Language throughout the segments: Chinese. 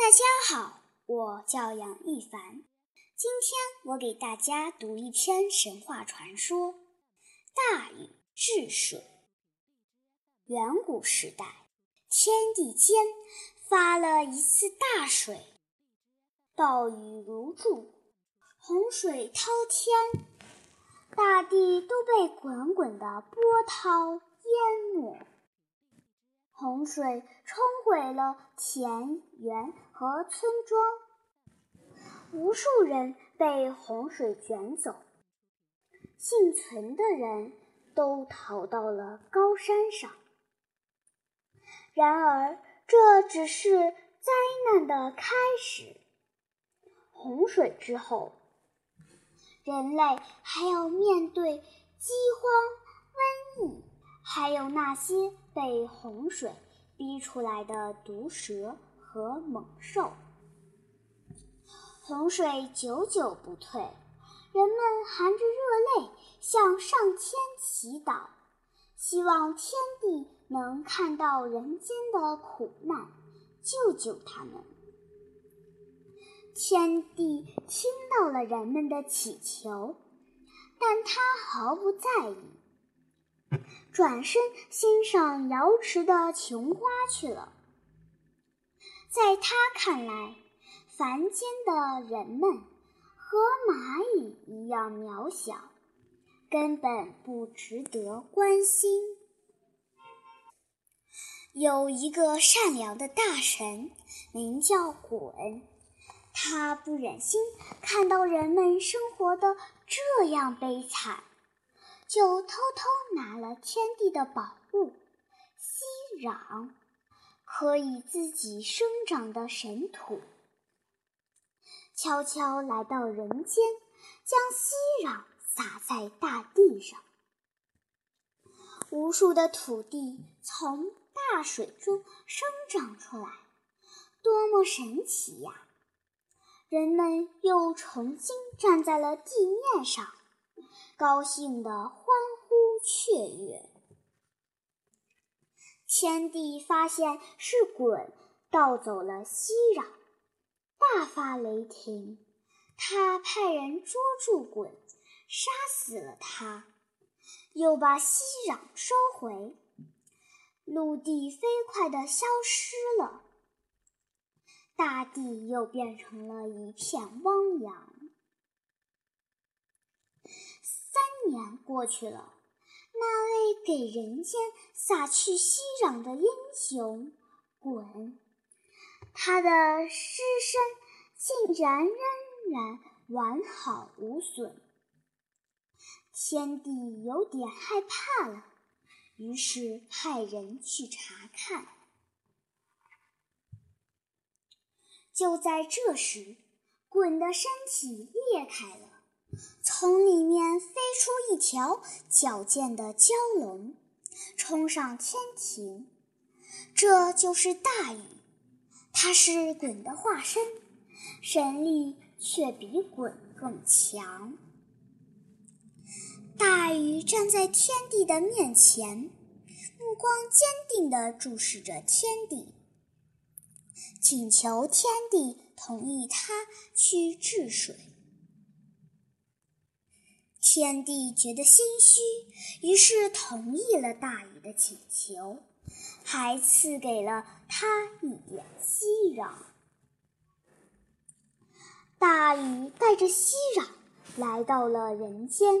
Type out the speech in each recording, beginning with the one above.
大家好，我叫杨一凡。今天我给大家读一篇神话传说《大禹治水》。远古时代，天地间发了一次大水，暴雨如注，洪水滔天，大地都被滚滚的波涛淹没。洪水冲毁了田园和村庄，无数人被洪水卷走，幸存的人都逃到了高山上。然而，这只是灾难的开始。洪水之后，人类还要面对饥荒、瘟疫。还有那些被洪水逼出来的毒蛇和猛兽，洪水久久不退，人们含着热泪向上天祈祷，希望天地能看到人间的苦难，救救他们。天帝听到了人们的祈求，但他毫不在意。转身欣赏瑶池的琼花去了。在他看来，凡间的人们和蚂蚁一样渺小，根本不值得关心。有一个善良的大神，名叫鲧，他不忍心看到人们生活的这样悲惨。就偷偷拿了天地的宝物熙壤，可以自己生长的神土，悄悄来到人间，将熙壤撒在大地上。无数的土地从大水中生长出来，多么神奇呀！人们又重新站在了地面上。高兴的欢呼雀跃，天帝发现是鲧盗走了熙壤，大发雷霆。他派人捉住鲧，杀死了他，又把熙壤收回，陆地飞快地消失了，大地又变成了一片汪洋。三年过去了，那位给人间洒去熙攘的英雄鲧，他的尸身竟然仍然完好无损。天帝有点害怕了，于是派人去查看。就在这时，鲧的身体裂开了。从里面飞出一条矫健的蛟龙，冲上天庭。这就是大禹，他是鲧的化身，神力却比鲧更强。大禹站在天帝的面前，目光坚定地注视着天帝，请求天帝同意他去治水。天帝觉得心虚，于是同意了大禹的请求，还赐给了他一点息壤。大禹带着熙壤来到了人间，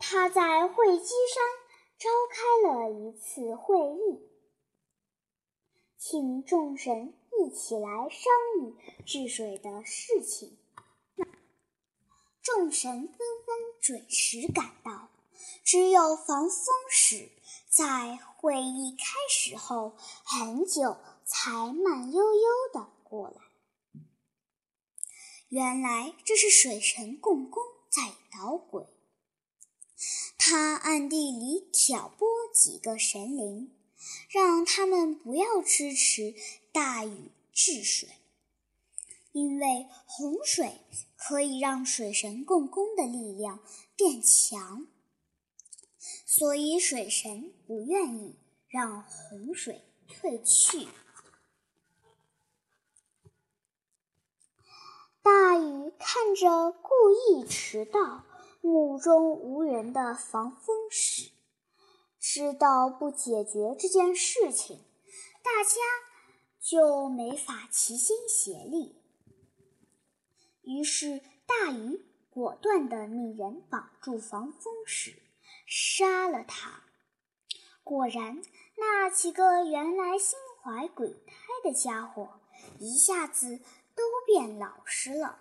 他在会稽山召开了一次会议，请众神一起来商议治水的事情。众神纷纷准时赶到，只有防风使在会议开始后很久才慢悠悠地过来。原来这是水神共工在捣鬼，他暗地里挑拨几个神灵，让他们不要支持大禹治水。因为洪水可以让水神共工的力量变强，所以水神不愿意让洪水退去。大禹看着故意迟到、目中无人的防风使，知道不解决这件事情，大家就没法齐心协力。于是大禹果断地命人绑住防风使，杀了他。果然，那几个原来心怀鬼胎的家伙一下子都变老实了。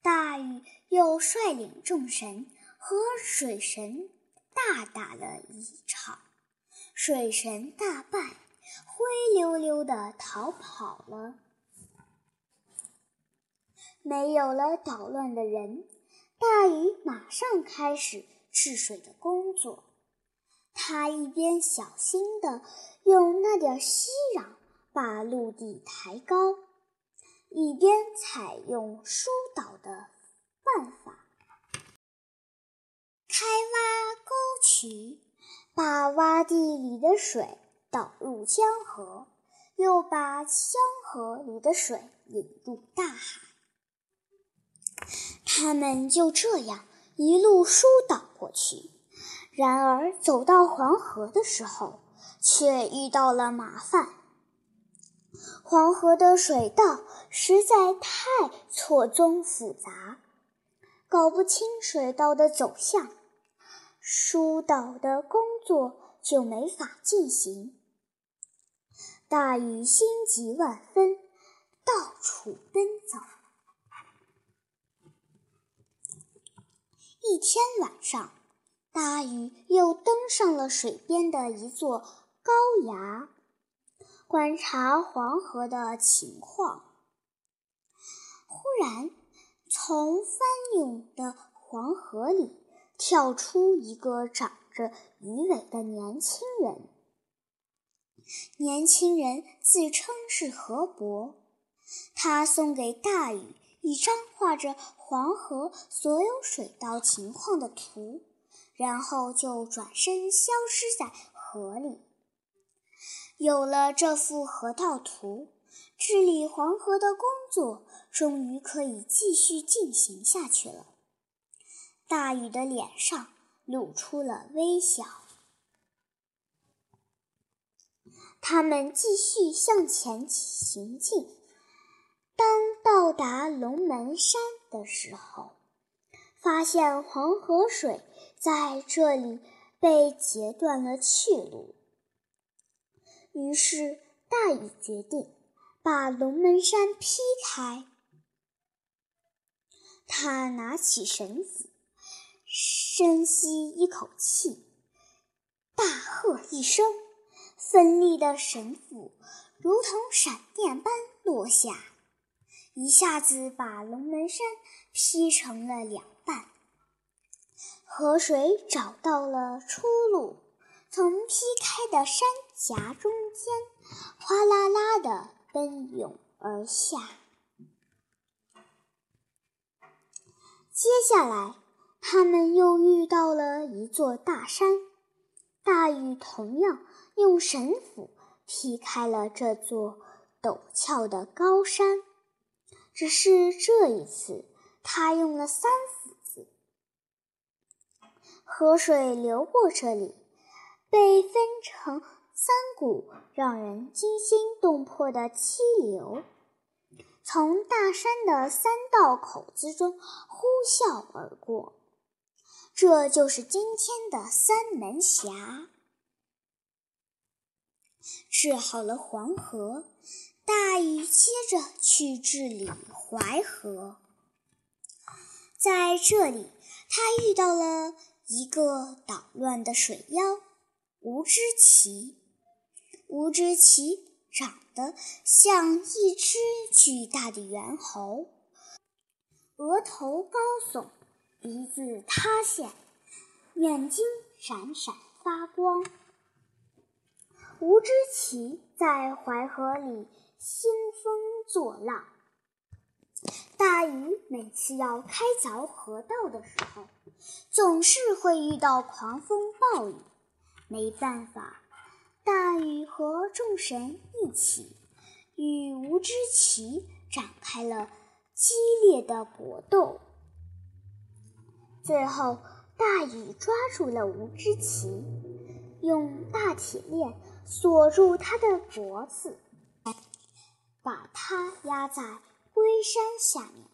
大禹又率领众神和水神大打了一场，水神大败，灰溜溜的逃跑了。没有了捣乱的人，大禹马上开始治水的工作。他一边小心地用那点息壤把陆地抬高，一边采用疏导的办法，开挖沟渠，把洼地里的水导入江河，又把江河里的水引入大海。他们就这样一路疏导过去。然而，走到黄河的时候，却遇到了麻烦。黄河的水道实在太错综复杂，搞不清水道的走向，疏导的工作就没法进行。大禹心急万分，到处奔走。一天晚上。大禹又登上了水边的一座高崖，观察黄河的情况。忽然，从翻涌的黄河里跳出一个长着鱼尾的年轻人。年轻人自称是河伯，他送给大禹一张画着黄河所有水道情况的图。然后就转身消失在河里。有了这幅河道图，治理黄河的工作终于可以继续进行下去了。大禹的脸上露出了微笑。他们继续向前行进。当到达龙门山的时候，发现黄河水在这里被截断了去路，于是大禹决定把龙门山劈开。他拿起绳子，深吸一口气，大喝一声，锋利的绳子如同闪电般落下，一下子把龙门山劈成了两半。河水找到了出路，从劈开的山峡中间哗啦啦地奔涌而下。接下来，他们又遇到了一座大山，大禹同样用神斧劈开了这座陡峭的高山，只是这一次他用了三斧子。河水流过这里，被分成三股，让人惊心动魄的溪流，从大山的三道口子中呼啸而过。这就是今天的三门峡。治好了黄河，大禹接着去治理淮河。在这里，他遇到了。一个捣乱的水妖，吴知奇。吴知奇长得像一只巨大的猿猴，额头高耸，鼻子塌陷，眼睛闪闪发光。吴知奇在淮河里兴风作浪。大禹每次要开凿河道的时候，总是会遇到狂风暴雨。没办法，大禹和众神一起与吴之奇展开了激烈的搏斗。最后，大禹抓住了吴之奇，用大铁链锁住他的脖子，把它压在龟山下面。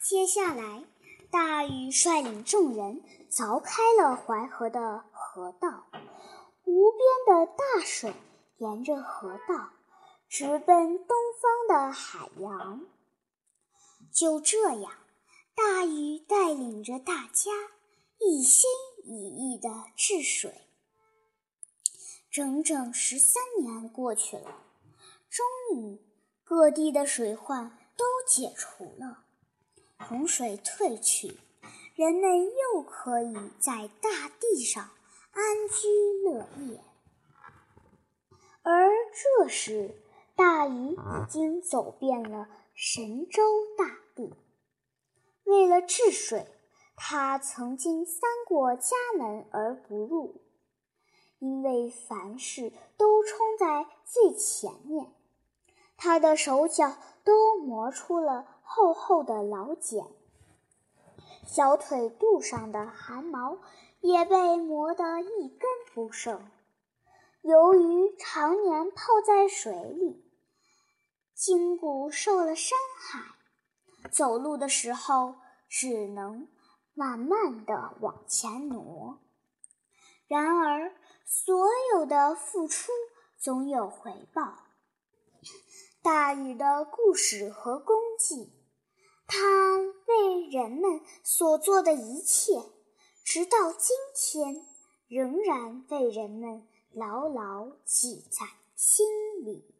接下来，大禹率领众人凿开了淮河的河道，无边的大水沿着河道直奔东方的海洋。就这样，大禹带领着大家一心一意地治水。整整十三年过去了，终于各地的水患都解除了。洪水退去，人们又可以在大地上安居乐业。而这时，大禹已经走遍了神州大地。为了治水，他曾经三过家门而不入，因为凡事都冲在最前面，他的手脚都磨出了。厚厚的老茧，小腿肚上的汗毛也被磨得一根不剩。由于常年泡在水里，筋骨受了伤害，走路的时候只能慢慢的往前挪。然而，所有的付出总有回报。大禹的故事和功绩。他为人们所做的一切，直到今天，仍然被人们牢牢记在心里。